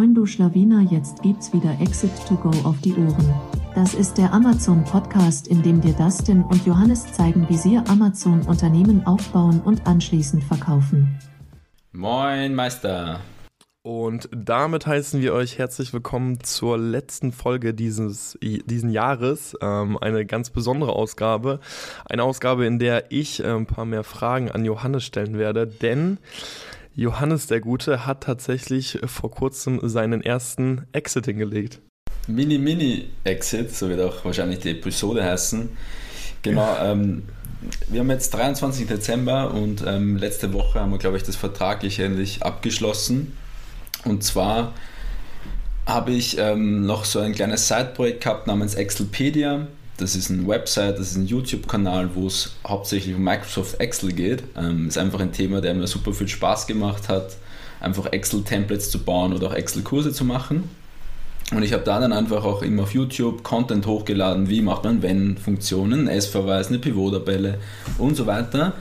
Moin du Schlawiner, jetzt gibt's wieder Exit to Go auf die Ohren. Das ist der Amazon Podcast, in dem dir Dustin und Johannes zeigen, wie sie Amazon Unternehmen aufbauen und anschließend verkaufen. Moin Meister. Und damit heißen wir euch herzlich willkommen zur letzten Folge dieses diesen Jahres. Ähm, eine ganz besondere Ausgabe. Eine Ausgabe, in der ich äh, ein paar mehr Fragen an Johannes stellen werde, denn Johannes der Gute hat tatsächlich vor kurzem seinen ersten Exit hingelegt. Mini-Mini-Exit, so wird auch wahrscheinlich die Episode heißen. Genau, ähm, wir haben jetzt 23. Dezember und ähm, letzte Woche haben wir, glaube ich, das vertraglich endlich abgeschlossen und zwar habe ich ähm, noch so ein kleines Side-Projekt gehabt namens Excelpedia. Das ist eine Website, das ist ein YouTube-Kanal, wo es hauptsächlich um Microsoft Excel geht. Ähm, ist einfach ein Thema, der mir super viel Spaß gemacht hat, einfach Excel-Templates zu bauen oder auch Excel-Kurse zu machen. Und ich habe da dann einfach auch immer auf YouTube Content hochgeladen, wie macht man Wenn-Funktionen, S-Verweis, eine Pivot-Tabelle und so weiter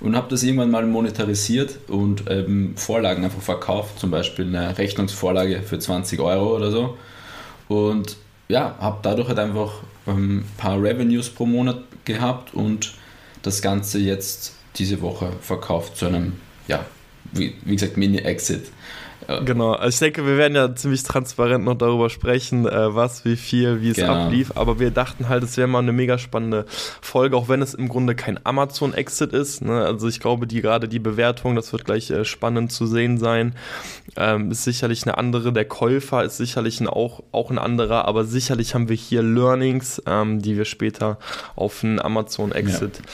und habe das irgendwann mal monetarisiert und ähm, Vorlagen einfach verkauft, zum Beispiel eine Rechnungsvorlage für 20 Euro oder so. Und ja, habe dadurch halt einfach ein paar Revenues pro Monat gehabt und das Ganze jetzt diese Woche verkauft zu einem, ja, wie, wie gesagt, Mini-Exit. Genau, also ich denke, wir werden ja ziemlich transparent noch darüber sprechen, äh, was, wie viel, wie es genau. ablief, aber wir dachten halt, es wäre mal eine mega spannende Folge, auch wenn es im Grunde kein Amazon-Exit ist. Ne? Also ich glaube, die gerade die Bewertung, das wird gleich äh, spannend zu sehen sein, ähm, ist sicherlich eine andere. Der Käufer ist sicherlich ein, auch, auch ein anderer, aber sicherlich haben wir hier Learnings, ähm, die wir später auf einen Amazon-Exit ja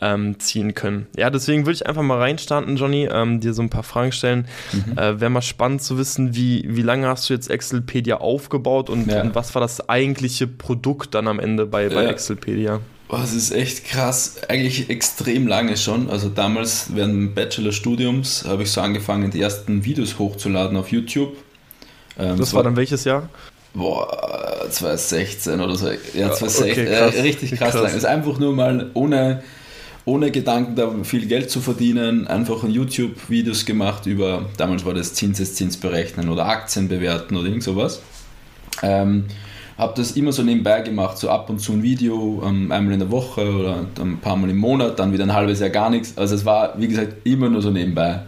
ähm, ziehen können. Ja, deswegen würde ich einfach mal reinstarten, Johnny, ähm, dir so ein paar Fragen stellen. Mhm. Äh, Wäre mal spannend zu wissen, wie, wie lange hast du jetzt Excelpedia aufgebaut und, ja. und was war das eigentliche Produkt dann am Ende bei, bei ja. Excelpedia? Oh, das ist echt krass, eigentlich extrem lange schon. Also damals während des Bachelorstudiums habe ich so angefangen, die ersten Videos hochzuladen auf YouTube. Ähm, das war dann welches Jahr? Boah, 2016 oder so. Ja, 2016. Okay, krass. Äh, richtig krass, krass. lang. Es ist einfach nur mal ohne ohne Gedanken, da viel Geld zu verdienen, einfach YouTube-Videos gemacht über, damals war das Zinseszins berechnen oder Aktien bewerten oder irgend sowas. Ähm, habe das immer so nebenbei gemacht, so ab und zu ein Video, ähm, einmal in der Woche oder ein paar Mal im Monat, dann wieder ein halbes Jahr gar nichts. Also es war, wie gesagt, immer nur so nebenbei.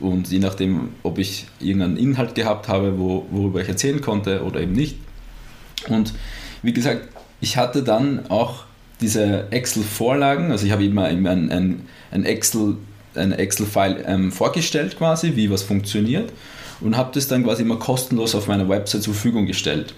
Und je nachdem, ob ich irgendeinen Inhalt gehabt habe, wo, worüber ich erzählen konnte oder eben nicht. Und wie gesagt, ich hatte dann auch diese Excel-Vorlagen, also ich habe immer, immer ein, ein, ein Excel ein Excel-File ähm, vorgestellt quasi, wie was funktioniert und habe das dann quasi immer kostenlos auf meiner Website zur Verfügung gestellt.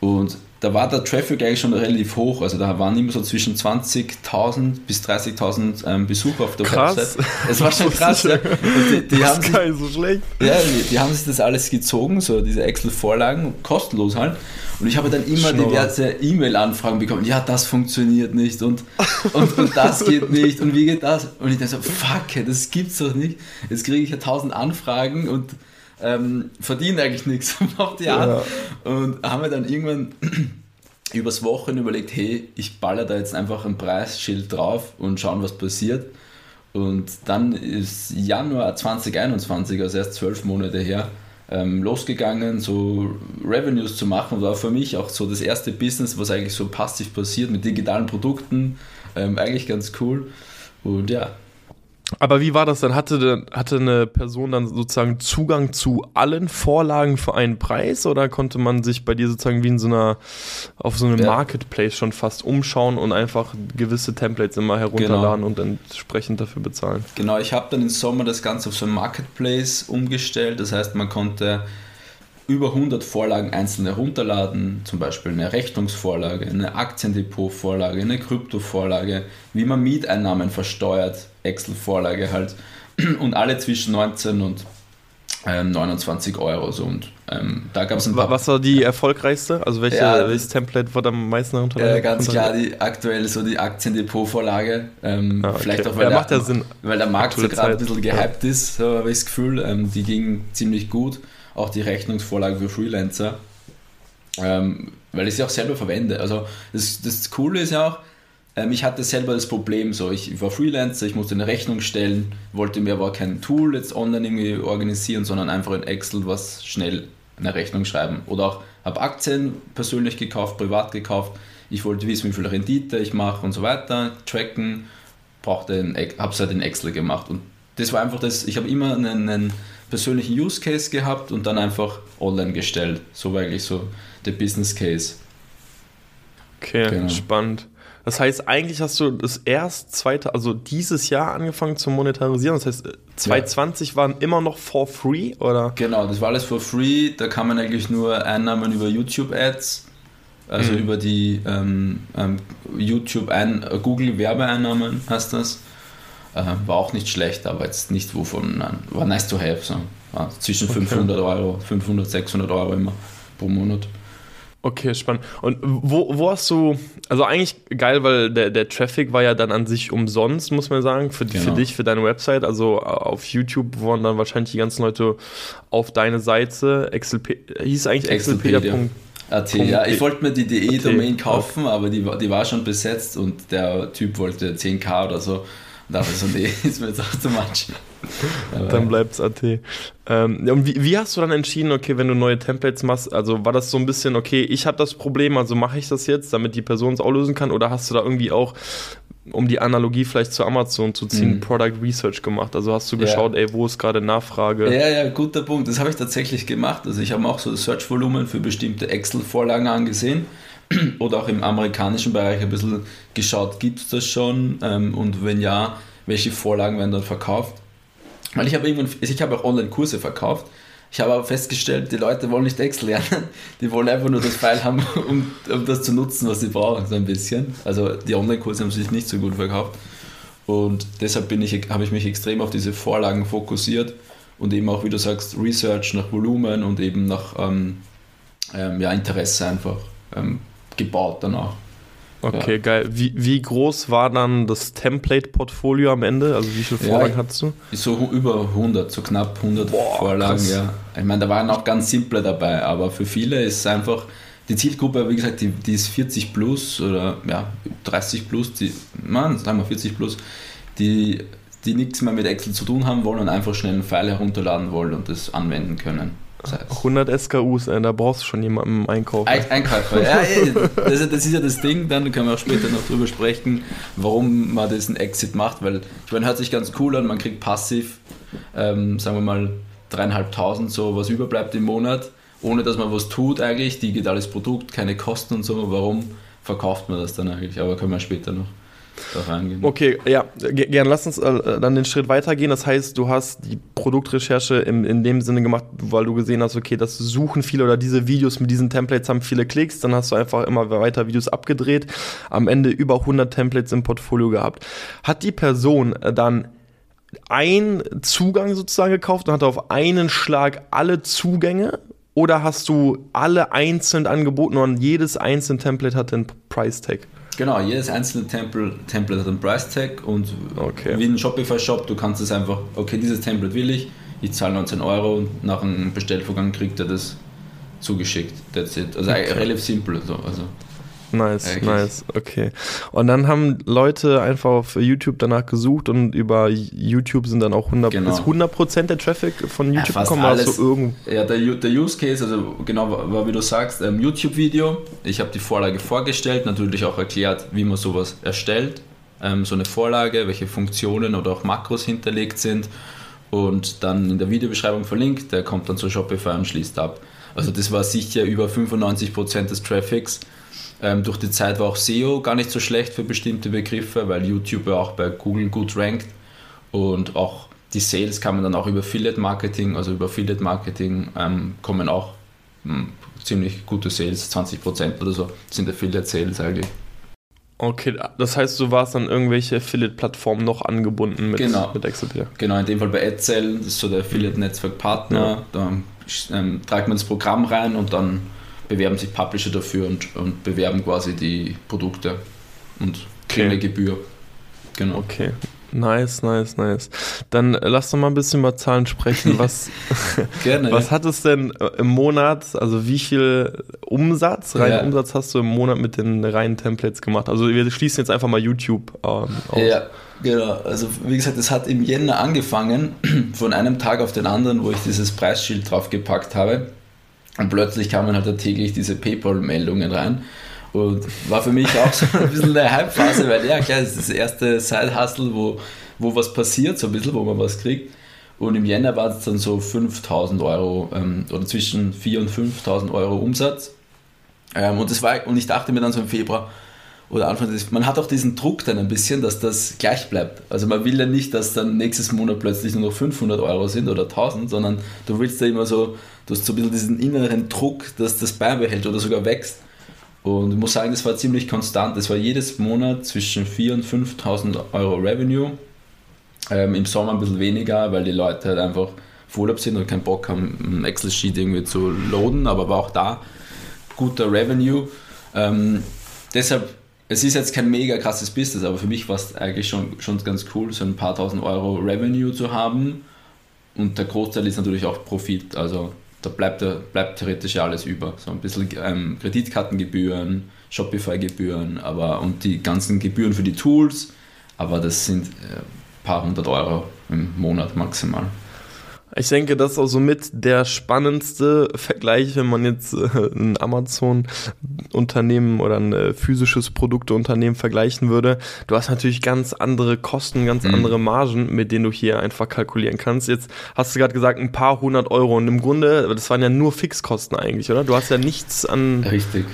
Und da war der Traffic eigentlich schon relativ hoch, also da waren immer so zwischen 20.000 bis 30.000 ähm, Besucher auf der krass. Website. Es war schon krass. ja. die, die haben sich, so schlecht. Ja, die, die, haben sich das alles gezogen, so diese Excel-Vorlagen, kostenlos halt. Und ich habe dann immer Schnurr. diverse E-Mail-Anfragen bekommen. Ja, das funktioniert nicht und, und, und das geht nicht und wie geht das? Und ich dachte so, fuck, das gibt's doch nicht. Jetzt kriege ich ja tausend Anfragen und ähm, verdiene eigentlich nichts auf die Art. Ja. Und haben wir dann irgendwann übers Wochen überlegt, hey, ich baller da jetzt einfach ein Preisschild drauf und schauen, was passiert. Und dann ist Januar 2021, also erst zwölf Monate her, ähm, losgegangen, so Revenues zu machen. War für mich auch so das erste Business, was eigentlich so passiv passiert mit digitalen Produkten. Ähm, eigentlich ganz cool. Und ja, aber wie war das dann? Hatte, hatte eine Person dann sozusagen Zugang zu allen Vorlagen für einen Preis oder konnte man sich bei dir sozusagen wie in so einer, auf so einem ja. Marketplace schon fast umschauen und einfach gewisse Templates immer herunterladen genau. und entsprechend dafür bezahlen? Genau, ich habe dann im Sommer das Ganze auf so ein Marketplace umgestellt. Das heißt, man konnte über 100 Vorlagen einzeln herunterladen, zum Beispiel eine Rechnungsvorlage, eine Aktiendepotvorlage, eine Kryptovorlage, wie man Mieteinnahmen versteuert, Excel-Vorlage halt, und alle zwischen 19 und ähm, 29 Euro. So. Und ähm, da gab es ein paar. Was war die erfolgreichste? Also welche, ja, welches Template wurde am meisten heruntergeladen? Äh, ganz klar, die aktuell so die Aktiendepot-Vorlage. Ähm, ah, okay. Vielleicht auch, weil, ja, der, Sinn. weil der Markt so gerade ein bisschen gehypt ja. ist, so habe ich das Gefühl. Ähm, die ging ziemlich gut auch die Rechnungsvorlage für Freelancer, ähm, weil ich sie auch selber verwende. Also das, das Coole ist ja auch, ähm, ich hatte selber das Problem, so ich war Freelancer, ich musste eine Rechnung stellen, wollte mir aber kein Tool jetzt online irgendwie organisieren, sondern einfach in Excel was schnell eine Rechnung schreiben. Oder auch habe Aktien persönlich gekauft, privat gekauft. Ich wollte wissen, wie viel Rendite ich mache und so weiter, tracken, brauchte habe es halt in Excel gemacht. Und das war einfach das, ich habe immer einen, einen persönlichen Use Case gehabt und dann einfach online gestellt. So war eigentlich so der Business Case. Okay, genau. spannend. Das heißt, eigentlich hast du das erst zweite, also dieses Jahr angefangen zu monetarisieren. Das heißt, 2020 ja. waren immer noch for free, oder? Genau, das war alles for free. Da kann man eigentlich nur Einnahmen über YouTube-Ads, also mhm. über die ähm, ähm, YouTube ein äh, Google Werbeeinnahmen heißt das. Äh, war auch nicht schlecht, aber jetzt nicht wovon, nein, war nice to have. So. War zwischen okay. 500 Euro, 500, 600 Euro immer pro Monat. Okay, spannend. Und wo, wo hast du, also eigentlich geil, weil der, der Traffic war ja dann an sich umsonst, muss man sagen, für, genau. für dich, für deine Website. Also auf YouTube waren dann wahrscheinlich die ganzen Leute auf deine Seite. XLP, hieß eigentlich Excelpedia. AT, ja, ich wollte mir die DE-Domain kaufen, aber die, die war schon besetzt und der Typ wollte 10k oder so. Und da dachte so, nee, ist mir jetzt auch zu much. dann bleibt es AT. Ähm, und wie, wie, hast du dann entschieden, okay, wenn du neue Templates machst, also war das so ein bisschen, okay, ich habe das Problem, also mache ich das jetzt, damit die Person es auch lösen kann, oder hast du da irgendwie auch, um die Analogie vielleicht zu Amazon zu ziehen, mhm. Product Research gemacht? Also hast du geschaut, ja. ey, wo ist gerade Nachfrage? Ja, ja, guter Punkt. Das habe ich tatsächlich gemacht. Also ich habe auch so Search-Volumen für bestimmte Excel-Vorlagen angesehen oder auch im amerikanischen Bereich ein bisschen geschaut, gibt es das schon ähm, und wenn ja, welche Vorlagen werden dann verkauft. Weil ich habe irgendwann, ich habe auch Online-Kurse verkauft. Ich habe aber festgestellt, die Leute wollen nicht Excel lernen, die wollen einfach nur das File haben, um, um das zu nutzen, was sie brauchen, so ein bisschen. Also die Online-Kurse haben sich nicht so gut verkauft. Und deshalb bin ich, habe ich mich extrem auf diese Vorlagen fokussiert und eben auch, wie du sagst, Research nach Volumen und eben nach ähm, ähm, ja, Interesse einfach ähm, gebaut danach. Okay, ja. geil. Wie, wie groß war dann das Template-Portfolio am Ende? Also wie viele Vorlagen ja, hattest du? So über 100, so knapp 100 Boah, Vorlagen, krass. ja. Ich meine, da waren auch ganz simple dabei, aber für viele ist es einfach, die Zielgruppe, wie gesagt, die, die ist 40 plus oder ja, 30 plus, die, man, sagen wir 40 plus, die, die nichts mehr mit Excel zu tun haben wollen und einfach schnell einen File herunterladen wollen und das anwenden können. Das heißt, 100 SKUs, äh, da brauchst du schon jemanden im Einkauf. Ein Einkäufer, ja, das, das, ist ja das Ding, dann können wir auch später noch drüber sprechen, warum man diesen Exit macht, weil ich meine, hört sich ganz cool an, man kriegt passiv, ähm, sagen wir mal, dreieinhalbtausend, so was überbleibt im Monat, ohne dass man was tut eigentlich, digitales Produkt, keine Kosten und so, warum verkauft man das dann eigentlich, aber können wir später noch. Okay, ja, gerne. Lass uns äh, dann den Schritt weitergehen. Das heißt, du hast die Produktrecherche im, in dem Sinne gemacht, weil du gesehen hast, okay, das suchen viele oder diese Videos mit diesen Templates haben viele Klicks. Dann hast du einfach immer weiter Videos abgedreht. Am Ende über 100 Templates im Portfolio gehabt. Hat die Person äh, dann einen Zugang sozusagen gekauft und hat auf einen Schlag alle Zugänge oder hast du alle einzeln angeboten und jedes einzelne Template hat einen Price Tag? Genau, jedes einzelne Template, Template hat einen Price Tag und okay. wie ein Shopify-Shop, du kannst es einfach, okay, dieses Template will ich, ich zahle 19 Euro und nach einem Bestellvorgang kriegt er das zugeschickt. That's it. Also okay. relativ simpel. So. Also. Nice, Eigentlich. nice, okay. Und dann haben Leute einfach auf YouTube danach gesucht und über YouTube sind dann auch 100, genau. ist 100% der Traffic von YouTube ja, gekommen. Alles, so irgend ja, der, der Use Case, also genau war wie du sagst, ähm, YouTube-Video. Ich habe die Vorlage vorgestellt, natürlich auch erklärt, wie man sowas erstellt. Ähm, so eine Vorlage, welche Funktionen oder auch Makros hinterlegt sind und dann in der Videobeschreibung verlinkt, der kommt dann zu Shopify und schließt ab. Also das war sicher über 95% des Traffics ähm, durch die Zeit war auch SEO gar nicht so schlecht für bestimmte Begriffe, weil YouTube ja auch bei Google gut rankt und auch die Sales kann man dann auch über Affiliate Marketing, also über Affiliate Marketing ähm, kommen auch mh, hm, ziemlich gute Sales, 20% oder so sind Affiliate Sales eigentlich. Okay, das heißt, du warst an irgendwelche Affiliate-Plattformen noch angebunden mit, genau. mit Exopedia? Genau, in dem Fall bei AdSell, das ist so der Affiliate-Netzwerk-Partner. Ja. Da ähm, tragt man das Programm rein und dann bewerben sich Publisher dafür und, und bewerben quasi die Produkte und kriegen okay. eine Gebühr. Genau. Okay. Nice, nice, nice. Dann lass doch mal ein bisschen über Zahlen sprechen. Was, Gerne, was ja. hat es denn äh, im Monat, also wie viel Umsatz, reinen ja. Umsatz hast du im Monat mit den reinen Templates gemacht? Also wir schließen jetzt einfach mal YouTube ähm, aus. Ja, genau. Also wie gesagt, es hat im Jänner angefangen, von einem Tag auf den anderen, wo ich dieses Preisschild draufgepackt habe Und plötzlich kamen halt täglich diese PayPal-Meldungen rein. Und war für mich auch so ein bisschen eine Hype-Phase, weil ja, klar, das ist das erste Side-Hustle, wo, wo was passiert, so ein bisschen, wo man was kriegt. Und im Jänner war es dann so 5000 Euro ähm, oder zwischen 4.000 und 5.000 Euro Umsatz. Ähm, und, das war, und ich dachte mir dann so im Februar oder Anfang des, man hat auch diesen Druck dann ein bisschen, dass das gleich bleibt. Also man will ja nicht, dass dann nächstes Monat plötzlich nur noch 500 Euro sind oder 1000, sondern du willst ja immer so, du hast so ein bisschen diesen inneren Druck, dass das beibehält oder sogar wächst. Und ich muss sagen, das war ziemlich konstant. Das war jedes Monat zwischen 4.000 und 5.000 Euro Revenue. Ähm, Im Sommer ein bisschen weniger, weil die Leute halt einfach auf Urlaub sind und keinen Bock haben, ein Excel-Sheet irgendwie zu loaden, aber war auch da guter Revenue. Ähm, deshalb, es ist jetzt kein mega krasses Business, aber für mich war es eigentlich schon, schon ganz cool, so ein paar tausend Euro Revenue zu haben. Und der Großteil ist natürlich auch Profit, also da bleibt, bleibt theoretisch ja alles über. So ein bisschen ähm, Kreditkartengebühren, Shopify-Gebühren aber, und die ganzen Gebühren für die Tools, aber das sind ein äh, paar hundert Euro im Monat maximal. Ich denke, das ist auch somit der spannendste Vergleich, wenn man jetzt äh, ein Amazon-Unternehmen oder ein äh, physisches Produkteunternehmen vergleichen würde. Du hast natürlich ganz andere Kosten, ganz mhm. andere Margen, mit denen du hier einfach kalkulieren kannst. Jetzt hast du gerade gesagt, ein paar hundert Euro und im Grunde, das waren ja nur Fixkosten eigentlich, oder? Du hast ja nichts an. Richtig.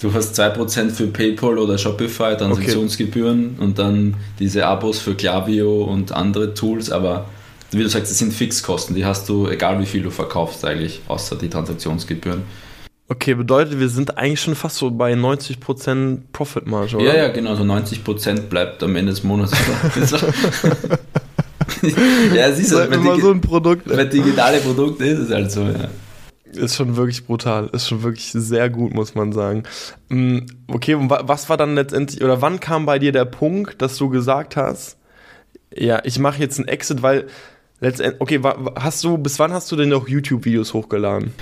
Du hast 2% für PayPal oder Shopify, Transaktionsgebühren okay. und dann diese Abos für Klaviyo und andere Tools, aber wie du sagst, das sind Fixkosten, die hast du, egal wie viel du verkaufst eigentlich, außer die Transaktionsgebühren. Okay, bedeutet, wir sind eigentlich schon fast so bei 90% Profitmarge, oder? Ja, ja, genau, so 90% bleibt am Ende des Monats. ja, es ist halt, immer so ein Produkt. Wenn digitale Produkte ist es halt so, ja. Ist schon wirklich brutal, ist schon wirklich sehr gut, muss man sagen. Mm, okay, und was war dann letztendlich, oder wann kam bei dir der Punkt, dass du gesagt hast, ja, ich mache jetzt einen Exit, weil Letztendlich, okay, hast du, bis wann hast du denn noch YouTube-Videos hochgeladen?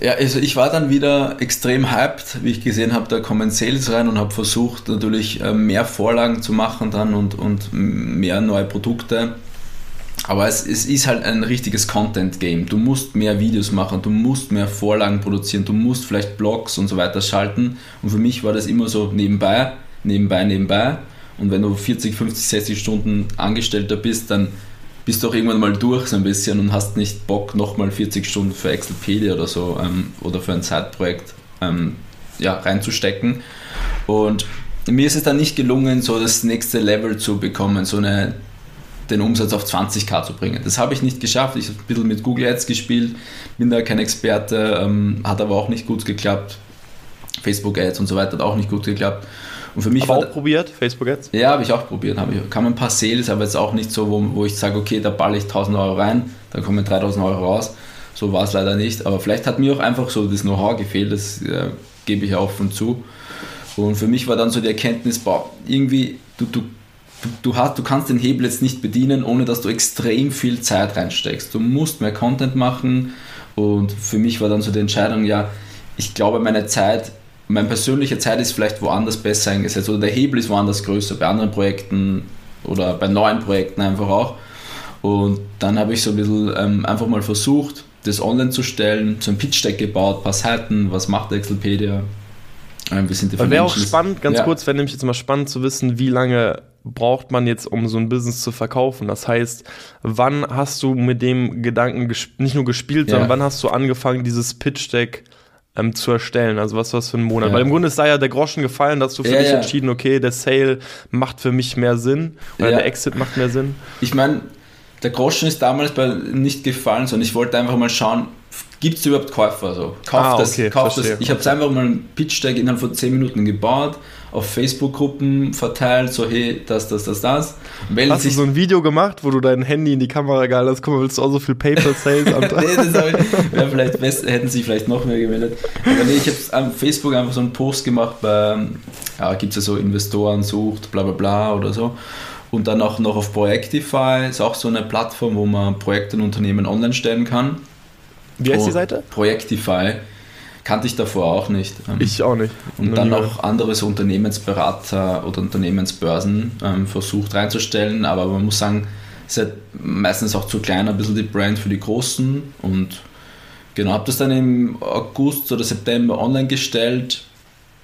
Ja, also ich war dann wieder extrem hyped, wie ich gesehen habe, da kommen Sales rein und habe versucht natürlich äh, mehr Vorlagen zu machen dann und, und mehr neue Produkte. Aber es, es ist halt ein richtiges Content-Game. Du musst mehr Videos machen, du musst mehr Vorlagen produzieren, du musst vielleicht Blogs und so weiter schalten. Und für mich war das immer so nebenbei, nebenbei, nebenbei. Und wenn du 40, 50, 60 Stunden Angestellter bist, dann bist du auch irgendwann mal durch so ein bisschen und hast nicht Bock, nochmal 40 Stunden für Excelpedia oder so ähm, oder für ein Zeitprojekt ähm, ja, reinzustecken. Und mir ist es dann nicht gelungen, so das nächste Level zu bekommen, so eine, den Umsatz auf 20k zu bringen. Das habe ich nicht geschafft. Ich habe ein bisschen mit Google Ads gespielt, bin da kein Experte, ähm, hat aber auch nicht gut geklappt. Facebook Ads und so weiter hat auch nicht gut geklappt. Und für mich aber war auch probiert, Facebook Ads? Ja, habe ich auch probiert. Hab ich, kam ein paar Sales, aber jetzt auch nicht so, wo, wo ich sage, okay, da balle ich 1000 Euro rein, da kommen 3000 Euro raus. So war es leider nicht. Aber vielleicht hat mir auch einfach so das Know-how gefehlt, das äh, gebe ich auch von zu. Und für mich war dann so die Erkenntnis, boah, irgendwie, du, du, du, du, hast, du kannst den Hebel jetzt nicht bedienen, ohne dass du extrem viel Zeit reinsteckst. Du musst mehr Content machen. Und für mich war dann so die Entscheidung, ja, ich glaube, meine Zeit meine persönliche Zeit ist vielleicht woanders besser eingesetzt oder der Hebel ist woanders größer, bei anderen Projekten oder bei neuen Projekten einfach auch. Und dann habe ich so ein bisschen ähm, einfach mal versucht, das online zu stellen, so ein Pitch-Deck gebaut, ein paar Seiten, was macht Excelpedia, ähm, wie sind die Wäre auch spannend, ganz ja. kurz, wäre nämlich jetzt mal spannend zu wissen, wie lange braucht man jetzt, um so ein Business zu verkaufen? Das heißt, wann hast du mit dem Gedanken nicht nur gespielt, ja. sondern wann hast du angefangen, dieses Pitch-Deck ähm, zu erstellen? Also was was für ein Monat? Ja. Weil im Grunde ist da ja der Groschen gefallen, dass du für ja, dich ja. entschieden, okay, der Sale macht für mich mehr Sinn oder der Exit macht mehr Sinn. Ich meine, der Groschen ist damals bei nicht gefallen, sondern ich wollte einfach mal schauen, gibt es überhaupt Käufer? So, kauf ah, das, okay, kauf das. Ich habe es einfach mal einen Pitch-Deck innerhalb von 10 Minuten gebaut, auf Facebook-Gruppen verteilt, so hey, das, das, das, das. Melden hast du so ein Video gemacht, wo du dein Handy in die Kamera gehalten hast, guck mal, willst du auch so viel Paper-Sales am Tag? nee, das ich, ja, vielleicht best, hätten sich vielleicht noch mehr gemeldet. Aber nee, ich habe am Facebook einfach so einen Post gemacht bei, ja, gibt es ja so Investoren sucht, bla bla bla oder so. Und dann auch noch auf Projektify, ist auch so eine Plattform, wo man Projekte und Unternehmen online stellen kann. Wie heißt die Seite? Projektify. Kannte ich davor auch nicht. Ähm, ich auch nicht. Und dann auch andere so Unternehmensberater oder Unternehmensbörsen ähm, versucht reinzustellen, aber man muss sagen, ist halt meistens auch zu klein, ein bisschen die Brand für die Großen und Genau, habe das dann im August oder September online gestellt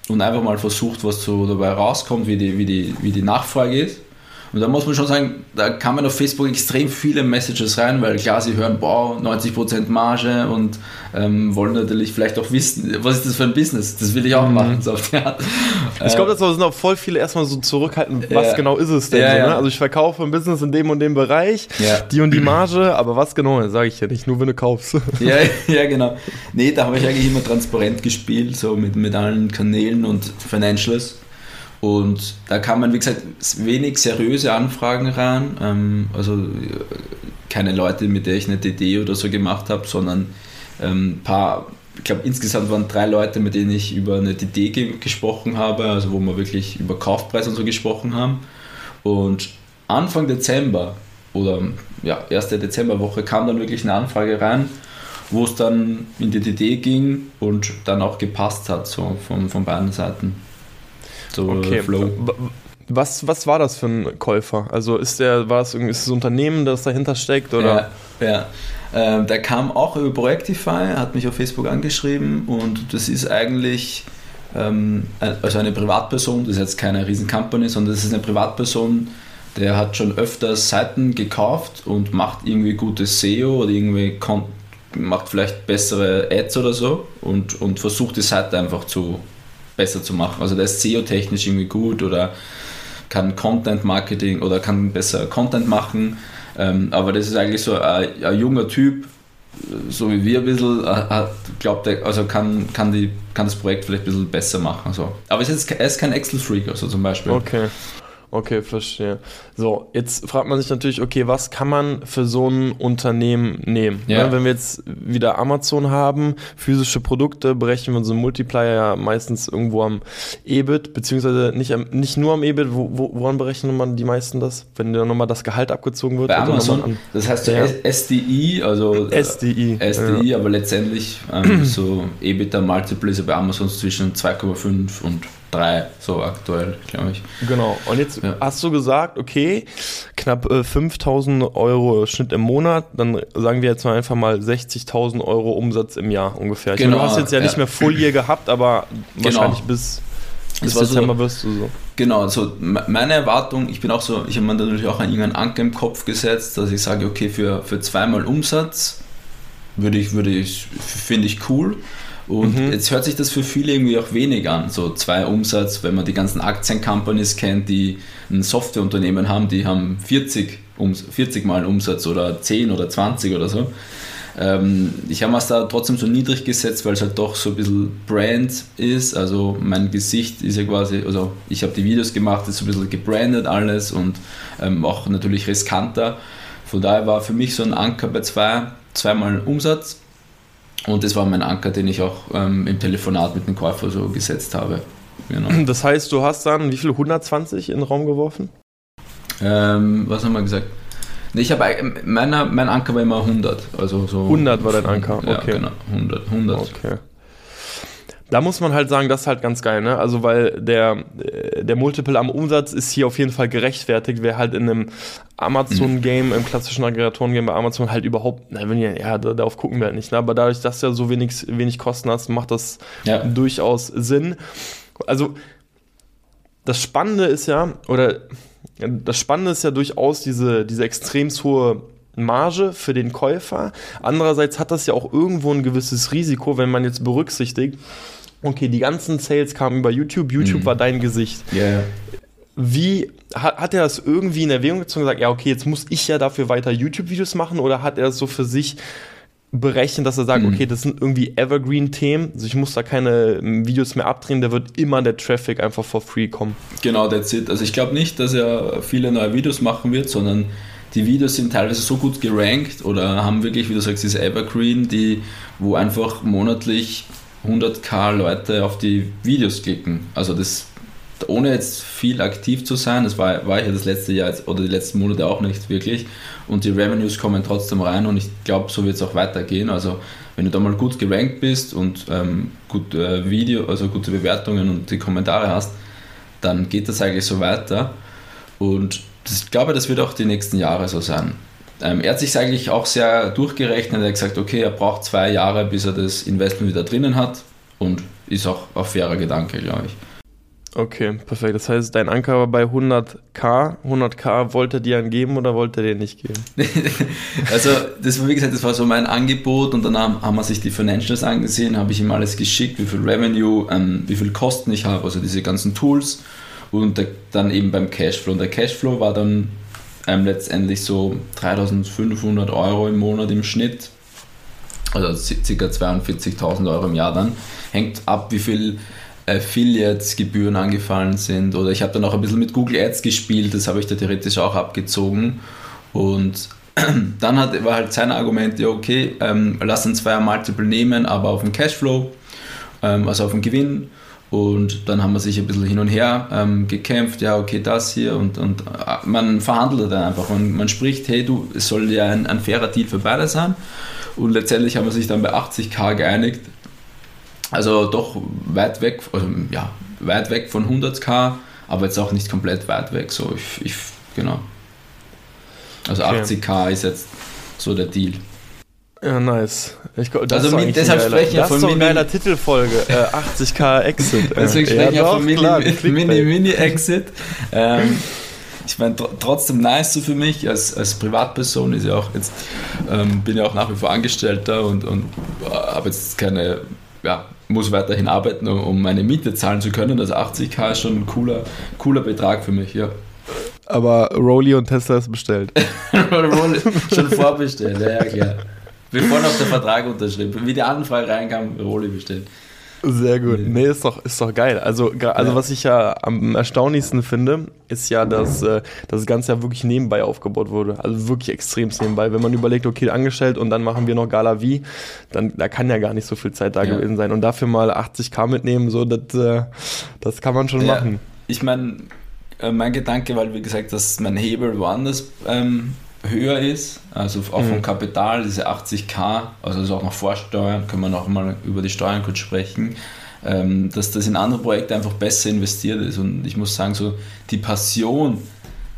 und einfach mal versucht, was so dabei rauskommt, wie die, wie die, wie die Nachfrage ist. Und da muss man schon sagen, da kamen auf Facebook extrem viele Messages rein, weil klar, sie hören, boah, 90% Marge und ähm, wollen natürlich vielleicht auch wissen, was ist das für ein Business? Das will ich auch mhm. machen. So Ich glaube, das sind auch voll viele erstmal so zurückhaltend, was ja. genau ist es denn? Ja, so, ne? Also ich verkaufe ein Business in dem und dem Bereich, die und die Marge, aber was genau, sage ich ja nicht, nur wenn du kaufst. ja, ja, genau. Nee, da habe ich eigentlich immer transparent gespielt, so mit, mit allen Kanälen und Financials. Und da kann man, wie gesagt, wenig seriöse Anfragen ran. Ähm, also keine Leute, mit denen ich eine DD oder so gemacht habe, sondern ein ähm, paar, ich glaube insgesamt waren drei Leute, mit denen ich über eine DD ge gesprochen habe, also wo wir wirklich über Kaufpreis und so gesprochen haben. Und Anfang Dezember oder ja, erste Dezemberwoche kam dann wirklich eine Anfrage rein, wo es dann in die DD ging und dann auch gepasst hat, so von, von beiden Seiten. So okay. Flow. Was, was war das für ein Käufer? Also ist der, war das irgendwie ist das Unternehmen, das dahinter steckt? Oder? Ja, ja. Ähm, der kam auch über Projektify, hat mich auf Facebook angeschrieben und das ist eigentlich ähm, also eine Privatperson, das ist jetzt keine riesen Company, sondern das ist eine Privatperson, der hat schon öfters Seiten gekauft und macht irgendwie gutes SEO oder irgendwie macht vielleicht bessere Ads oder so und, und versucht die Seite einfach zu besser zu machen. Also der ist SEO-technisch irgendwie gut oder kann Content Marketing oder kann besser Content machen. Ähm, aber das ist eigentlich so ein, ein, junger Typ, so wie wir ein bisschen, hat, glaubt er, also kann, kann, die, kann das Projekt vielleicht ein bisschen besser machen. So. Aber er ist, er ist kein Excel-Freak, also zum Beispiel. Okay. Okay, verstehe. So, jetzt fragt man sich natürlich, okay, was kann man für so ein Unternehmen nehmen? Ja. Ja, wenn wir jetzt wieder Amazon haben, physische Produkte, berechnen wir unseren Multiplier ja meistens irgendwo am EBIT, beziehungsweise nicht, am, nicht nur am EBIT, wo, wo, woran berechnet man die meisten das? Wenn dann nochmal das Gehalt abgezogen wird? Bei Amazon, das heißt ja. SDI, also SDI, äh, SDI ja. aber letztendlich ähm, so EBITDA Multiple ist bei Amazon zwischen 2,5 und drei, so aktuell, glaube ich. Genau. Und jetzt ja. hast du gesagt, okay, knapp äh, 5000 Euro Schnitt im Monat, dann sagen wir jetzt mal einfach mal 60.000 Euro Umsatz im Jahr ungefähr. Genau. Meine, du hast jetzt ja, ja, nicht mehr Year gehabt, aber genau. wahrscheinlich bis, bis Dezember so, wirst du so. Genau, also meine Erwartung, ich bin auch so, ich habe mir natürlich auch einen irgendeinen Anker im Kopf gesetzt, dass ich sage, okay, für, für zweimal Umsatz würde ich, würde ich, finde ich cool. Und mhm. jetzt hört sich das für viele irgendwie auch wenig an. So zwei Umsatz, wenn man die ganzen Aktien-Companies kennt, die ein Softwareunternehmen haben, die haben 40, 40 Mal Umsatz oder 10 oder 20 oder so. Ähm, ich habe es da trotzdem so niedrig gesetzt, weil es halt doch so ein bisschen Brand ist. Also mein Gesicht ist ja quasi, also ich habe die Videos gemacht, ist so ein bisschen gebrandet alles und ähm, auch natürlich riskanter. Von daher war für mich so ein Anker bei zwei, zweimal Umsatz und das war mein Anker, den ich auch ähm, im Telefonat mit dem Käufer so gesetzt habe. Genau. Das heißt, du hast dann wie viel? 120 in den Raum geworfen? Ähm, was haben wir gesagt? Nee, ich habe meiner, mein Anker war immer 100. Also so 100 war dein Anker, okay. Ja, genau, 100. 100. Okay da muss man halt sagen, das ist halt ganz geil, ne? Also weil der, äh, der Multiple am Umsatz ist hier auf jeden Fall gerechtfertigt, wer halt in einem Amazon-Game, im klassischen Aggregatoren-Game bei Amazon halt überhaupt, na, wenn ihr, ja, darauf gucken wir halt nicht, ne? Aber dadurch, dass du ja so wenig, wenig Kosten hast, macht das ja. durchaus Sinn. Also das Spannende ist ja, oder das Spannende ist ja durchaus diese, diese extrem hohe Marge für den Käufer. Andererseits hat das ja auch irgendwo ein gewisses Risiko, wenn man jetzt berücksichtigt, okay, die ganzen Sales kamen über YouTube, YouTube mhm. war dein Gesicht. Yeah. Wie hat, hat er das irgendwie in Erwägung gezogen und gesagt, ja, okay, jetzt muss ich ja dafür weiter YouTube-Videos machen oder hat er das so für sich berechnet, dass er sagt, mhm. okay, das sind irgendwie Evergreen-Themen, also ich muss da keine ähm, Videos mehr abdrehen, da wird immer der Traffic einfach for free kommen. Genau, that's it. Also ich glaube nicht, dass er viele neue Videos machen wird, sondern die Videos sind teilweise so gut gerankt oder haben wirklich, wie du sagst, diese Evergreen, die, wo einfach monatlich 100k Leute auf die Videos klicken. Also das, ohne jetzt viel aktiv zu sein, das war, war ich ja das letzte Jahr jetzt, oder die letzten Monate auch nicht wirklich. Und die Revenues kommen trotzdem rein und ich glaube, so wird es auch weitergehen. Also wenn du da mal gut gerankt bist und ähm, gut äh, Video, also gute Bewertungen und die Kommentare hast, dann geht das eigentlich so weiter. Und das, ich glaube, das wird auch die nächsten Jahre so sein. Ähm, er hat sich eigentlich auch sehr durchgerechnet. Er hat gesagt, okay, er braucht zwei Jahre, bis er das Investment wieder drinnen hat und ist auch ein fairer Gedanke, glaube ich. Okay, perfekt. Das heißt, dein Anker war bei 100k. 100k wollte er dir geben oder wollte er dir nicht geben? also, das war, wie gesagt, das war so mein Angebot und dann haben, haben wir sich die Financials angesehen, habe ich ihm alles geschickt, wie viel Revenue, ähm, wie viel Kosten ich habe, also diese ganzen Tools und der, dann eben beim Cashflow. Und der Cashflow war dann ähm, letztendlich so 3500 Euro im Monat im Schnitt, also ca. 42.000 Euro im Jahr dann. Hängt ab, wie viel Affiliates-Gebühren angefallen sind. Oder ich habe dann auch ein bisschen mit Google Ads gespielt, das habe ich da theoretisch auch abgezogen. Und dann hat, war halt sein Argument, ja okay, ähm, lass uns zweier Multiple nehmen, aber auf dem Cashflow, ähm, also auf dem Gewinn. Und dann haben wir sich ein bisschen hin und her ähm, gekämpft, ja okay, das hier und, und äh, man verhandelt dann einfach. Man, man spricht, hey du, es soll ja ein, ein fairer Deal für beide sein. Und letztendlich haben wir sich dann bei 80k geeinigt also doch weit weg, also ja, weit weg von 100k, aber jetzt auch nicht komplett weit weg. So, ich, ich genau. Also okay. 80k ist jetzt so der Deal. Ja, nice. Ich, also mit, deshalb sprechen wir von Das ist so eine geiler Titelfolge. Äh, 80k Exit. Deswegen sprechen wir ja, von Mini, Mini, Mini Exit. ähm, ich meine, tr trotzdem nice so für mich als, als Privatperson ist ja auch jetzt, ähm, bin ja auch nach wie vor Angestellter und, und äh, habe jetzt keine ja, muss weiterhin arbeiten, um meine Miete zahlen zu können. Also 80k ist schon ein cooler, cooler Betrag für mich, ja. Aber Rolli und Tesla ist bestellt. schon vorbestellt, ja, ja klar. Bevor noch der Vertrag unterschrieben. Wie die Anfrage reinkam, Rolli bestellt. Sehr gut. Nee, ist doch, ist doch geil. Also, also ja. was ich ja am erstaunlichsten finde, ist ja, dass äh, das Ganze ja wirklich nebenbei aufgebaut wurde. Also wirklich extrem nebenbei. Wenn man überlegt, okay, angestellt und dann machen wir noch Gala wie, dann da kann ja gar nicht so viel Zeit da ja. gewesen sein. Und dafür mal 80k mitnehmen, so, das, äh, das kann man schon ja. machen. Ich meine, äh, mein Gedanke, weil wie gesagt, dass mein Hebel woanders ähm, höher ist, also auch vom mhm. Kapital, diese 80k, also das auch noch vorsteuern, können wir noch mal über die Steuern kurz sprechen, ähm, dass das in andere Projekte einfach besser investiert ist. Und ich muss sagen, so die Passion,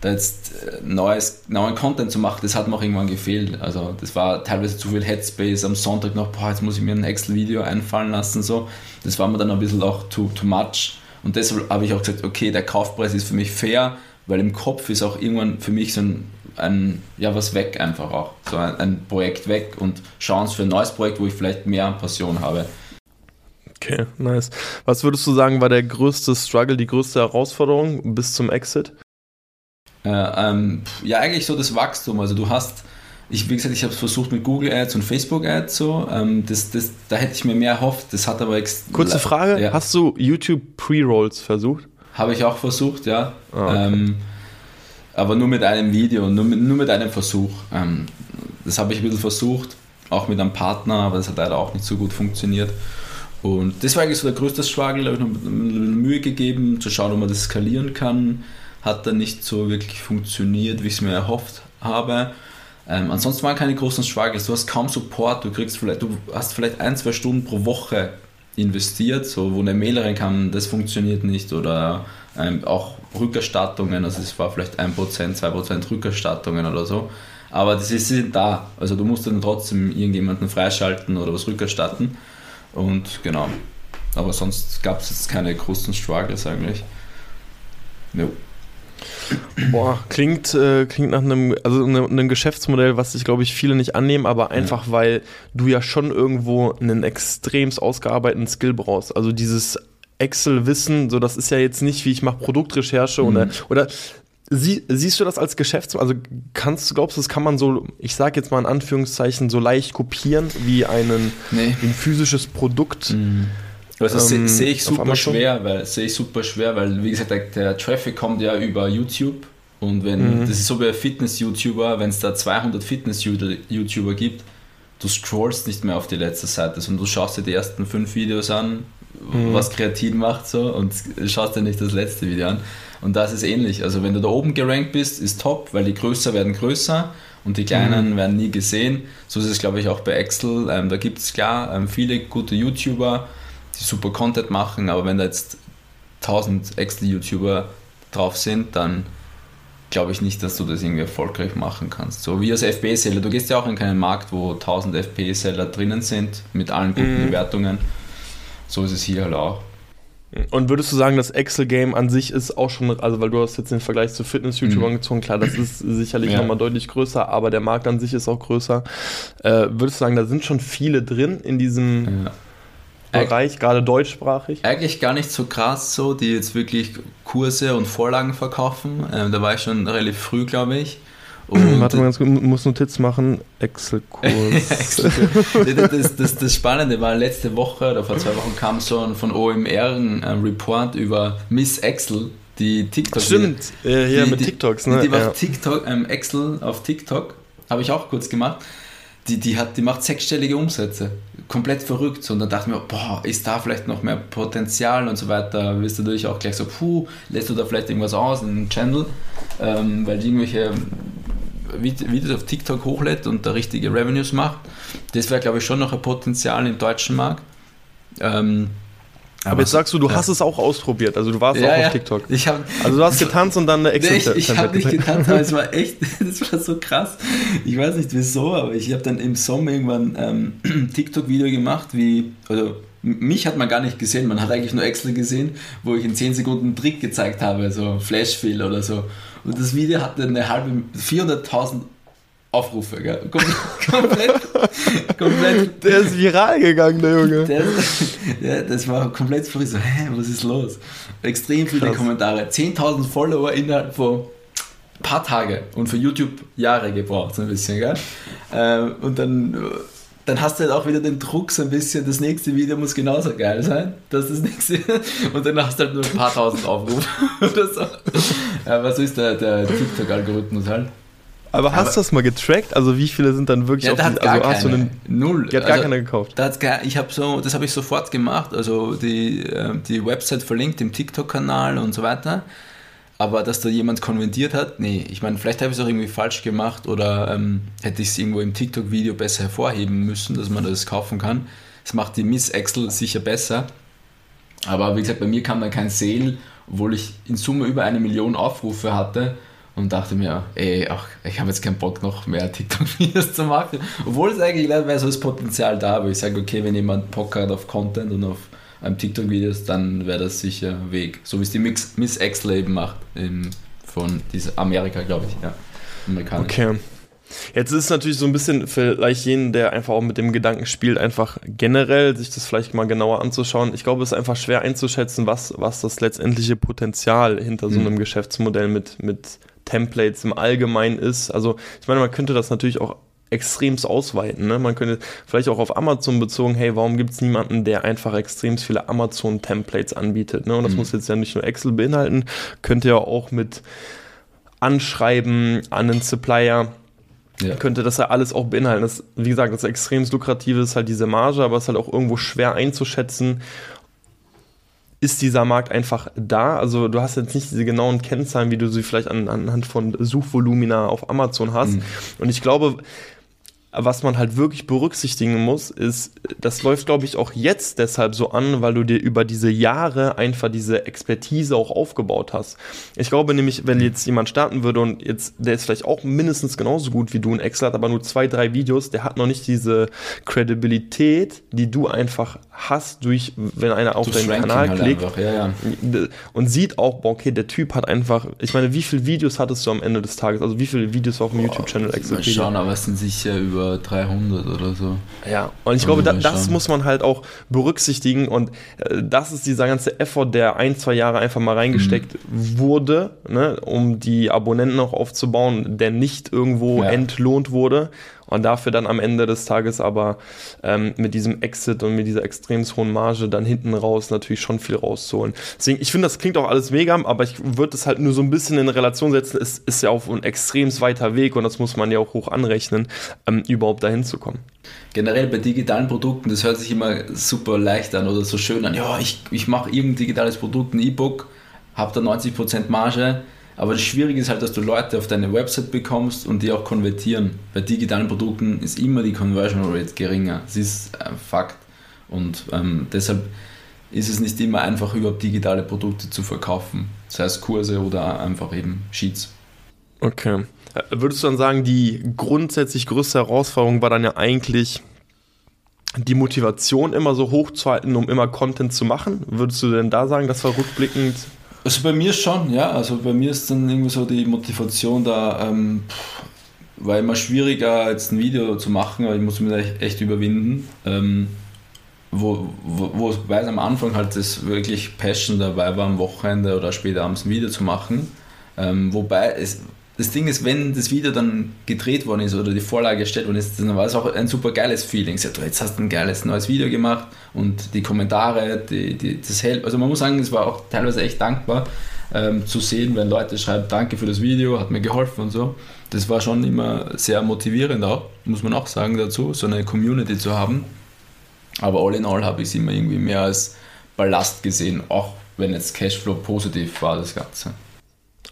da jetzt äh, neues, neuen Content zu machen, das hat mir auch irgendwann gefehlt. Also das war teilweise zu viel Headspace am Sonntag noch, boah, jetzt muss ich mir ein Excel-Video einfallen lassen. So. Das war mir dann ein bisschen auch too, too much. Und deshalb habe ich auch gesagt, okay, der Kaufpreis ist für mich fair, weil im Kopf ist auch irgendwann für mich so ein ein, ja, was weg einfach auch. So ein, ein Projekt weg und Chance für ein neues Projekt, wo ich vielleicht mehr Passion habe. Okay, nice. Was würdest du sagen, war der größte Struggle, die größte Herausforderung bis zum Exit? Äh, ähm, ja, eigentlich so das Wachstum. Also du hast, ich, wie gesagt, ich habe es versucht mit Google Ads und Facebook Ads so. Ähm, das, das, da hätte ich mir mehr erhofft. Das hat aber Kurze Frage: ja. Hast du YouTube Pre-Rolls versucht? Habe ich auch versucht, ja. Oh, okay. ähm, aber nur mit einem Video, nur mit, nur mit einem Versuch. Ähm, das habe ich ein bisschen versucht, auch mit einem Partner, aber das hat leider auch nicht so gut funktioniert. Und das war eigentlich so der größte Struggle, da habe ich noch Mühe gegeben, zu schauen, ob man das skalieren kann. Hat dann nicht so wirklich funktioniert, wie ich es mir erhofft habe. Ähm, ansonsten waren keine großen Struggles. Du hast kaum Support, du kriegst vielleicht, du hast vielleicht ein, zwei Stunden pro Woche investiert, so wo eine Mail reinkam, das funktioniert nicht oder ähm, auch Rückerstattungen, also es war vielleicht 1%, 2% Rückerstattungen oder so. Aber das ist da. Also du musst dann trotzdem irgendjemanden freischalten oder was rückerstatten. Und genau. Aber sonst gab es jetzt keine großen Struggles eigentlich. No. Boah, klingt, äh, klingt nach einem, also einem, einem Geschäftsmodell, was sich, glaube ich, viele nicht annehmen, aber einfach, ja. weil du ja schon irgendwo einen extremst ausgearbeiteten Skill brauchst. Also dieses Excel-Wissen, so das ist ja jetzt nicht, wie ich mache Produktrecherche mhm. oder, oder Sie, siehst du das als Geschäfts... Also kannst du, glaubst du, das kann man so, ich sage jetzt mal in Anführungszeichen, so leicht kopieren wie einen, nee. ein physisches Produkt? Mhm. Also ähm, sehe ich super schwer, weil sehe ich super schwer, weil wie gesagt, der, der, Traffic kommt ja über YouTube und wenn, mhm. das ist so wie ein Fitness-YouTuber, wenn es da 200 Fitness-YouTuber gibt, du scrollst nicht mehr auf die letzte Seite, sondern du schaust dir die ersten fünf Videos an, mhm. was Kreatin macht so und schaust dir nicht das letzte Video an. Und das ist ähnlich. Also wenn du da oben gerankt bist, ist top, weil die größer werden größer und die kleinen mhm. werden nie gesehen. So ist es, glaube ich, auch bei Excel. Ähm, da gibt es klar ähm, viele gute YouTuber, super Content machen, aber wenn da jetzt 1000 Excel-YouTuber drauf sind, dann glaube ich nicht, dass du das irgendwie erfolgreich machen kannst. So wie als FP-Seller. Du gehst ja auch in keinen Markt, wo 1000 FP-Seller drinnen sind mit allen guten mhm. Bewertungen. So ist es hier halt auch. Und würdest du sagen, das Excel-Game an sich ist auch schon, also weil du hast jetzt den Vergleich zu Fitness-YouTubern mhm. gezogen, klar, das ist sicherlich ja. nochmal deutlich größer, aber der Markt an sich ist auch größer. Äh, würdest du sagen, da sind schon viele drin in diesem ja. Bereich, gerade deutschsprachig? Eigentlich gar nicht so krass so, die jetzt wirklich Kurse und Vorlagen verkaufen. Ähm, da war ich schon relativ früh, glaube ich. Und Warte mal ganz gut, muss Notiz machen. Excel-Kurs. das, das, das, Spannende war, letzte Woche oder vor zwei Wochen kam so ein von OMR ein Report über Miss Excel, die TikTok. Stimmt, ja, hier die, mit TikToks, ne? Die, die ja. TikTok, ähm, Excel auf TikTok, habe ich auch kurz gemacht. Die, die, hat, die macht sechsstellige Umsätze. Komplett verrückt. Und dann dachte ich mir, boah, ist da vielleicht noch mehr Potenzial und so weiter. Wirst du natürlich auch gleich so, puh, lässt du da vielleicht irgendwas aus in einem Channel, ähm, weil die irgendwelche Videos auf TikTok hochlädt und da richtige Revenues macht. Das wäre, glaube ich, schon noch ein Potenzial im deutschen Markt. Ähm, aber, aber, jetzt sagst du, du ja. hast es auch ausprobiert, also du warst ja, auch ja. auf TikTok. Ich hab, also du hast getanzt und dann eine excel nee, Ich, ich habe nicht getanzt, aber es war echt, das war so krass. Ich weiß nicht wieso, aber ich habe dann im Sommer irgendwann ähm, ein TikTok-Video gemacht, wie, also mich hat man gar nicht gesehen, man hat eigentlich nur Excel gesehen, wo ich in 10 Sekunden einen Trick gezeigt habe, so Flashfill oder so. Und das Video hatte eine halbe, 400.000 Aufrufe, gell? komplett, komplett. Der ist viral gegangen, der Junge. Der, der, das war komplett früh so, hä, was ist los? Extrem viele Krass. Kommentare. 10.000 Follower innerhalb von ein paar Tage und für YouTube Jahre gebraucht, so ein bisschen, gell? Ähm, und dann dann hast du halt auch wieder den Druck so ein bisschen, das nächste Video muss genauso geil sein, dass das nächste und dann hast du halt nur ein paar tausend Aufrufe oder so. Aber so ist der, der TikTok-Algorithmus halt. Aber hast du das mal getrackt? Also wie viele sind dann wirklich ja, auf die, also hast keine. du einen, Null. Die hat gar also, keiner gekauft. Da gar, ich habe so, das habe ich sofort gemacht. Also die, ähm, die Website verlinkt im TikTok-Kanal und so weiter. Aber dass da jemand konventiert hat, nee, ich meine, vielleicht habe ich es auch irgendwie falsch gemacht oder ähm, hätte ich es irgendwo im TikTok-Video besser hervorheben müssen, dass man das kaufen kann. Das macht die Miss Excel sicher besser. Aber wie gesagt, bei mir kam dann kein Sale, obwohl ich in Summe über eine Million Aufrufe hatte und dachte mir, ey, ach, ich habe jetzt keinen Bock noch mehr TikTok-Videos zu machen. Obwohl es eigentlich wäre so das Potenzial da, aber ich sage, okay, wenn jemand Bock hat auf Content und auf einem TikTok-Videos, dann wäre das sicher Weg. So wie es die Mix, Miss X eben macht, in, von dieser Amerika, glaube ich. Ja, Amerikanisch. Okay. Jetzt ist es natürlich so ein bisschen vielleicht jenen, der einfach auch mit dem Gedanken spielt, einfach generell sich das vielleicht mal genauer anzuschauen. Ich glaube, es ist einfach schwer einzuschätzen, was, was das letztendliche Potenzial hinter so mhm. einem mhm. Geschäftsmodell mit, mit Templates im Allgemeinen ist. Also ich meine, man könnte das natürlich auch extremst ausweiten. Ne? Man könnte vielleicht auch auf Amazon bezogen, hey, warum gibt es niemanden, der einfach extrem viele Amazon-Templates anbietet? Ne? Und das mhm. muss jetzt ja nicht nur Excel beinhalten, könnte ja auch mit Anschreiben an einen Supplier ja. könnte das ja alles auch beinhalten. Das, wie gesagt, das extrem lukrative ist halt diese Marge, aber es ist halt auch irgendwo schwer einzuschätzen, ist dieser Markt einfach da. Also du hast jetzt nicht diese genauen Kennzahlen, wie du sie vielleicht an, anhand von Suchvolumina auf Amazon hast. Mhm. Und ich glaube, was man halt wirklich berücksichtigen muss, ist, das läuft, glaube ich, auch jetzt deshalb so an, weil du dir über diese Jahre einfach diese Expertise auch aufgebaut hast. Ich glaube nämlich, wenn jetzt jemand starten würde und jetzt, der ist vielleicht auch mindestens genauso gut wie du in Excel hat, aber nur zwei, drei Videos, der hat noch nicht diese Credibilität, die du einfach hast, durch, wenn einer auf deinen Kanal halt klickt einfach, ja, ja. und sieht auch, boah, okay, der Typ hat einfach, ich meine, wie viele Videos hattest du am Ende des Tages? Also wie viele Videos auf dem YouTube-Channel Excel? Mal schauen, aber es sind sicher über über 300 oder so. Ja, und ich glaube, da, das muss man halt auch berücksichtigen und äh, das ist dieser ganze Effort, der ein, zwei Jahre einfach mal reingesteckt mhm. wurde, ne, um die Abonnenten auch aufzubauen, der nicht irgendwo ja. entlohnt wurde und dafür dann am Ende des Tages aber ähm, mit diesem Exit und mit dieser extrem hohen Marge dann hinten raus natürlich schon viel rauszuholen. Deswegen, ich finde, das klingt auch alles mega, aber ich würde es halt nur so ein bisschen in Relation setzen. Es ist ja auch ein extrem weiter Weg und das muss man ja auch hoch anrechnen, ähm, überhaupt dahin zu kommen. Generell bei digitalen Produkten, das hört sich immer super leicht an oder so schön an. Ja, ich, ich mache irgendein digitales Produkt, ein E-Book, habe da 90% Marge aber das Schwierige ist halt, dass du Leute auf deine Website bekommst und die auch konvertieren. Bei digitalen Produkten ist immer die Conversion Rate geringer. Das ist ein Fakt. Und ähm, deshalb ist es nicht immer einfach, überhaupt digitale Produkte zu verkaufen. Sei es Kurse oder einfach eben Sheets. Okay. Äh, würdest du dann sagen, die grundsätzlich größte Herausforderung war dann ja eigentlich die Motivation immer so hoch zu halten, um immer Content zu machen? Würdest du denn da sagen, das war rückblickend? Also bei mir schon, ja. Also bei mir ist dann irgendwie so die Motivation da, ähm, war immer schwieriger, jetzt ein Video zu machen, aber ich muss mich da echt überwinden. Ähm, wo, wo, wo weiß am Anfang halt das wirklich Passion dabei war, am Wochenende oder später abends ein Video zu machen. Ähm, wobei es das Ding ist, wenn das Video dann gedreht worden ist oder die Vorlage erstellt worden ist, dann war es auch ein super geiles Feeling. So, jetzt hast du ein geiles neues Video gemacht und die Kommentare, die, die, das hält. Also man muss sagen, es war auch teilweise echt dankbar ähm, zu sehen, wenn Leute schreiben, danke für das Video, hat mir geholfen und so. Das war schon immer sehr motivierend auch, muss man auch sagen dazu, so eine Community zu haben. Aber all in all habe ich es immer irgendwie mehr als Ballast gesehen, auch wenn jetzt Cashflow positiv war, das Ganze.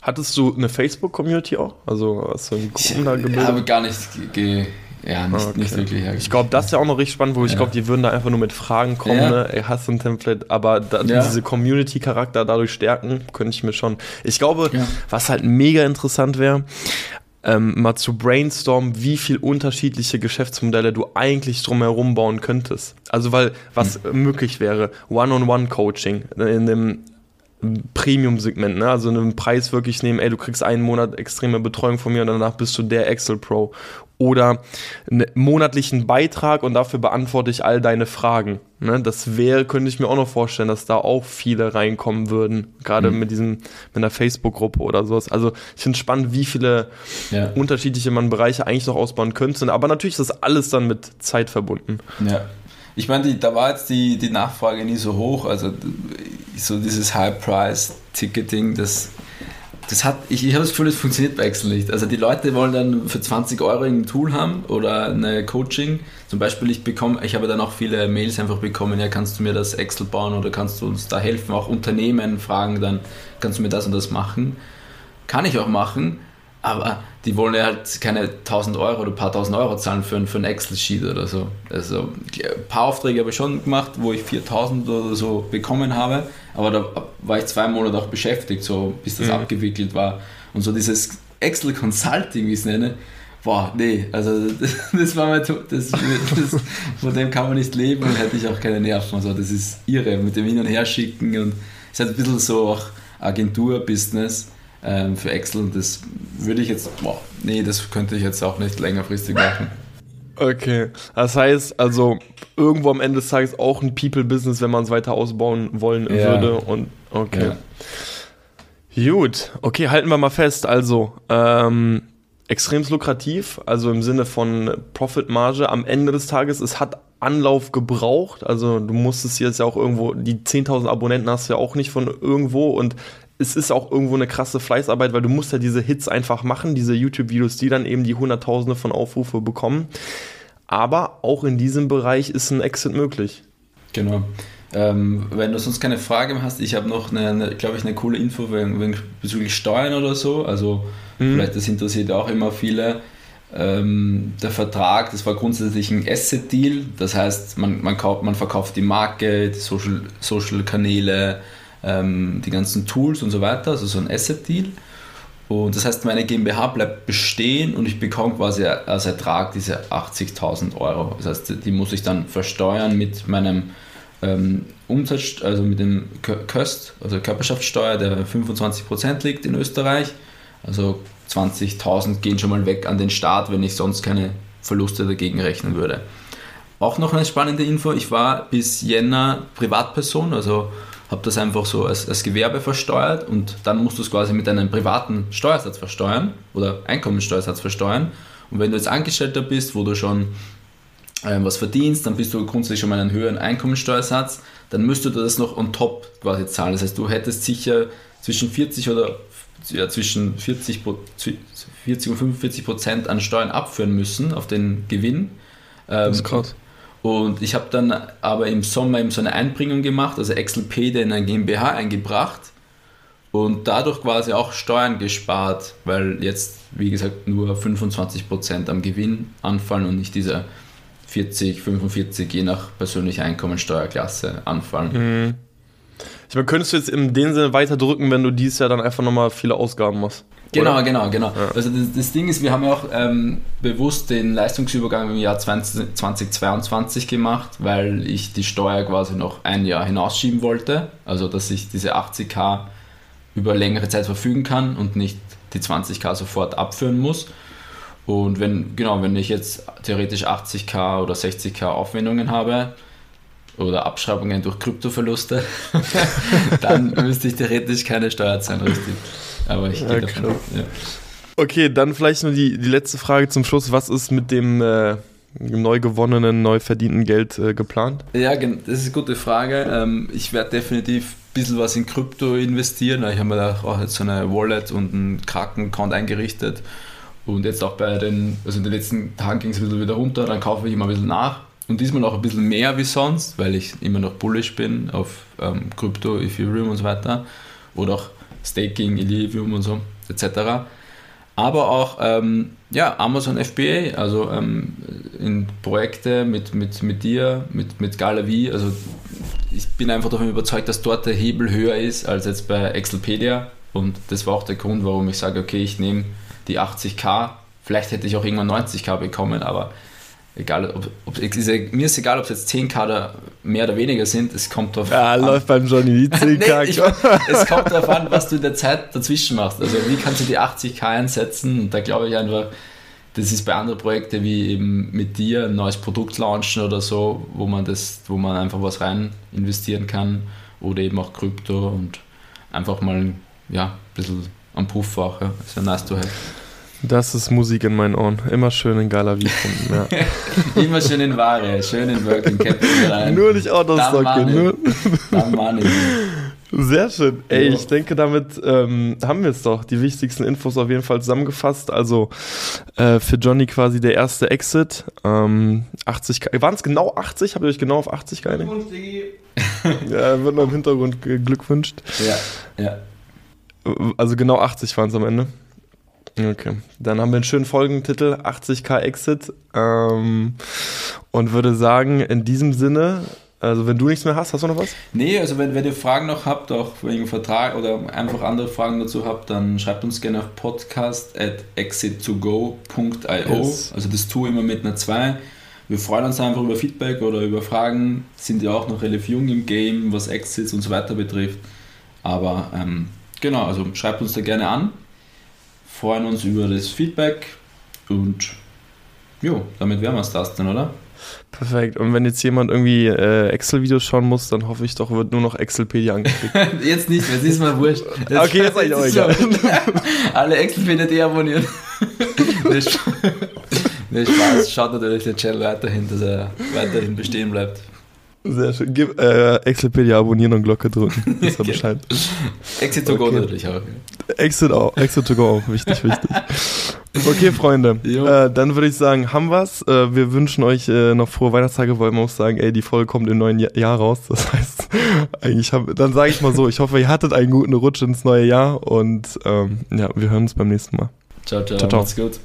Hattest du eine Facebook-Community auch? Also hast du einen Gruppen da gebildet? Ich habe gar nicht ge ja, nicht, okay. nicht wirklich. Ich glaube, das ist ja auch noch richtig spannend, wo ich glaube, die würden da einfach nur mit Fragen kommen, ja. ne? Ey, hast du ein Template? Aber da, ja. diese Community-Charakter dadurch stärken, könnte ich mir schon. Ich glaube, ja. was halt mega interessant wäre, ähm, mal zu brainstormen, wie viel unterschiedliche Geschäftsmodelle du eigentlich drumherum bauen könntest. Also, weil was hm. möglich wäre, One-on-One-Coaching in dem Premium-Segment, ne? also einen Preis wirklich nehmen, ey, du kriegst einen Monat extreme Betreuung von mir und danach bist du der Excel Pro. Oder einen monatlichen Beitrag und dafür beantworte ich all deine Fragen. Ne? Das wäre, könnte ich mir auch noch vorstellen, dass da auch viele reinkommen würden, gerade mhm. mit diesem, mit einer Facebook-Gruppe oder sowas. Also ich finde es spannend, wie viele ja. unterschiedliche man Bereiche eigentlich noch ausbauen könnte. Aber natürlich ist das alles dann mit Zeit verbunden. Ja. Ich meine, da war jetzt die, die Nachfrage nie so hoch. Also so dieses High-Price-Ticketing, das, das hat, ich, ich habe das Gefühl, das funktioniert bei Excel nicht. Also die Leute wollen dann für 20 Euro ein Tool haben oder eine Coaching. Zum Beispiel, ich bekomme, ich habe dann auch viele Mails einfach bekommen, ja, kannst du mir das Excel bauen oder kannst du uns da helfen? Auch Unternehmen fragen dann, kannst du mir das und das machen? Kann ich auch machen, aber die wollen ja halt keine 1000 Euro oder ein paar tausend Euro zahlen für, für ein Excel-Sheet oder so. Also ein paar Aufträge habe ich schon gemacht, wo ich 4000 oder so bekommen habe, aber da war ich zwei Monate auch beschäftigt, so bis das mhm. abgewickelt war. Und so dieses Excel Consulting, wie ich es nenne, boah, nee, also das, war mal, das, das, von dem kann man nicht leben und hätte ich auch keine Nerven. Also das ist irre, mit dem Hin und Her schicken und es ist halt ein bisschen so auch Agentur-Business ähm, für Excel. Und das würde ich jetzt, boah, nee, das könnte ich jetzt auch nicht längerfristig machen. Okay, das heißt also irgendwo am Ende des Tages auch ein People-Business, wenn man es weiter ausbauen wollen ja. würde. Und okay. Ja. Gut, okay, halten wir mal fest. Also, ähm, extrem lukrativ, also im Sinne von Profitmarge am Ende des Tages. Es hat Anlauf gebraucht, also du musstest jetzt ja auch irgendwo, die 10.000 Abonnenten hast du ja auch nicht von irgendwo und es ist auch irgendwo eine krasse Fleißarbeit, weil du musst ja diese Hits einfach machen, diese YouTube-Videos, die dann eben die Hunderttausende von Aufrufe bekommen. Aber auch in diesem Bereich ist ein Exit möglich. Genau. Ähm, wenn du sonst keine Frage mehr hast, ich habe noch eine, eine glaube ich, eine coole Info wegen, wegen bezüglich Steuern oder so. Also mhm. vielleicht das interessiert auch immer viele. Ähm, der Vertrag, das war grundsätzlich ein Asset-Deal. Das heißt, man, man, kauft, man verkauft die Marke, die Social-Kanäle, Social ähm, die ganzen Tools und so weiter, also so ein Asset-Deal. Und das heißt, meine GmbH bleibt bestehen und ich bekomme quasi als Ertrag diese 80.000 Euro. Das heißt, die muss ich dann versteuern mit meinem ähm, Umsatz, also mit dem Köst, also Körperschaftssteuer, der 25% liegt in Österreich. Also 20.000 gehen schon mal weg an den Staat, wenn ich sonst keine Verluste dagegen rechnen würde. Auch noch eine spannende Info, ich war bis Jänner Privatperson, also habe das einfach so als, als Gewerbe versteuert und dann musst du es quasi mit einem privaten Steuersatz versteuern oder Einkommensteuersatz versteuern. Und wenn du jetzt Angestellter bist, wo du schon ähm, was verdienst, dann bist du grundsätzlich schon mal einen höheren Einkommensteuersatz, dann müsstest du das noch on top quasi zahlen. Das heißt, du hättest sicher zwischen 40 oder ja, zwischen 40, 40 und 45 Prozent an Steuern abführen müssen auf den Gewinn. das ist ähm, krass. Und ich habe dann aber im Sommer eben so eine Einbringung gemacht, also Excel PD in ein GmbH eingebracht und dadurch quasi auch Steuern gespart, weil jetzt, wie gesagt, nur 25% am Gewinn anfallen und nicht diese 40, 45, je nach persönlicher Einkommensteuerklasse anfallen. Mhm. Ich meine, könntest du jetzt in dem Sinne weiter drücken, wenn du dieses Jahr dann einfach nochmal viele Ausgaben machst? Genau, oder? genau, genau. Ja. Also das, das, Ding ist, wir haben ja auch ähm, bewusst den Leistungsübergang im Jahr 20, 2022 gemacht, weil ich die Steuer quasi noch ein Jahr hinausschieben wollte. Also dass ich diese 80k über längere Zeit verfügen kann und nicht die 20k sofort abführen muss. Und wenn, genau, wenn ich jetzt theoretisch 80k oder 60k Aufwendungen habe, oder Abschreibungen durch Kryptoverluste, dann müsste ich theoretisch keine Steuer zahlen, richtig. Aber ich gehe ja, davon Ja. Okay, dann vielleicht nur die, die letzte Frage zum Schluss. Was ist mit dem äh, neu gewonnenen, neu verdienten Geld äh, geplant? Ja, das ist eine gute Frage. Ähm, ich werde definitiv ein bisschen was in Krypto investieren. Ich habe mir da auch jetzt so eine Wallet und einen Kraken-Account eingerichtet. Und jetzt auch bei den, also in den letzten Tagen ging es ein bisschen wieder runter, dann kaufe ich immer ein bisschen nach. Und diesmal auch ein bisschen mehr wie sonst, weil ich immer noch bullish bin auf ähm, Krypto, Ethereum und so weiter. Oder auch Staking, Ethereum und so, etc. Aber auch ähm, ja, Amazon FBA, also ähm, in Projekte mit, mit, mit dir, mit, mit Galavi. Also ich bin einfach davon überzeugt, dass dort der Hebel höher ist als jetzt bei Excelpedia. Und das war auch der Grund, warum ich sage, okay, ich nehme die 80k. Vielleicht hätte ich auch irgendwann 90k bekommen, aber egal, ob, ob, mir ist egal, ob es jetzt 10k oder mehr oder weniger sind, es kommt drauf ja, an. Ja, läuft beim Johnny die 10k. nee, ich, es kommt darauf an, was du in der Zeit dazwischen machst. Also wie kannst du die 80k einsetzen? Und da glaube ich einfach, das ist bei anderen Projekten wie eben mit dir ein neues Produkt launchen oder so, wo man das, wo man einfach was rein investieren kann oder eben auch Krypto und einfach mal ja, ein bisschen am Puff auch. Ja. Ist ja nice to have. Das ist Musik in meinen Ohren. Immer schön in Galavi finden. Ja. Immer schön in Ware, schön in Working Capital rein. Nur nicht Autostocke. Nur. Sehr schön. Ey, ich denke, damit ähm, haben wir es doch. Die wichtigsten Infos auf jeden Fall zusammengefasst. Also äh, für Johnny quasi der erste Exit. Ähm, 80 Waren es genau 80? Habt ihr euch genau auf 80 geeinigt? ja, wird noch im Hintergrund geglückwünscht. Ja, ja. Also genau 80 waren es am Ende. Okay, dann haben wir einen schönen Folgentitel, 80k Exit. Ähm, und würde sagen, in diesem Sinne, also wenn du nichts mehr hast, hast du noch was? Nee, also wenn, wenn ihr Fragen noch habt, auch wegen Vertrag oder einfach andere Fragen dazu habt, dann schreibt uns gerne auf podcast at exit2go.io. Yes. Also das Tu immer mit einer 2. Wir freuen uns einfach über Feedback oder über Fragen. Sind ja auch noch relativ jung im Game, was Exits und so weiter betrifft. Aber ähm, genau, also schreibt uns da gerne an freuen uns über das Feedback und jo, damit wären wir es das dann, oder? Perfekt. Und wenn jetzt jemand irgendwie äh, Excel-Videos schauen muss, dann hoffe ich doch, wird nur noch Excelpedia angeklickt. jetzt nicht es ist mal wurscht. Jetzt okay, jetzt ich auch egal. Alle Excelpedia deabonnieren. nee, Spaß. Schaut natürlich den Channel weiterhin, dass er weiterhin bestehen bleibt. Sehr schön. Gib, äh, Excelpedia abonnieren und Glocke drücken. Das war Bescheid. Exit to go okay. natürlich auch. Exit auch. Exit to go auch. Wichtig, wichtig. Okay, Freunde. Äh, dann würde ich sagen, haben wir's. Äh, wir wünschen euch äh, noch frohe Weihnachtstage, weil man muss sagen, ey, die Folge kommt im neuen Jahr raus. Das heißt, eigentlich haben, dann sage ich mal so, ich hoffe, ihr hattet einen guten Rutsch ins neue Jahr und ähm, ja, wir hören uns beim nächsten Mal. Ciao, ciao. ciao, ciao. Macht's gut.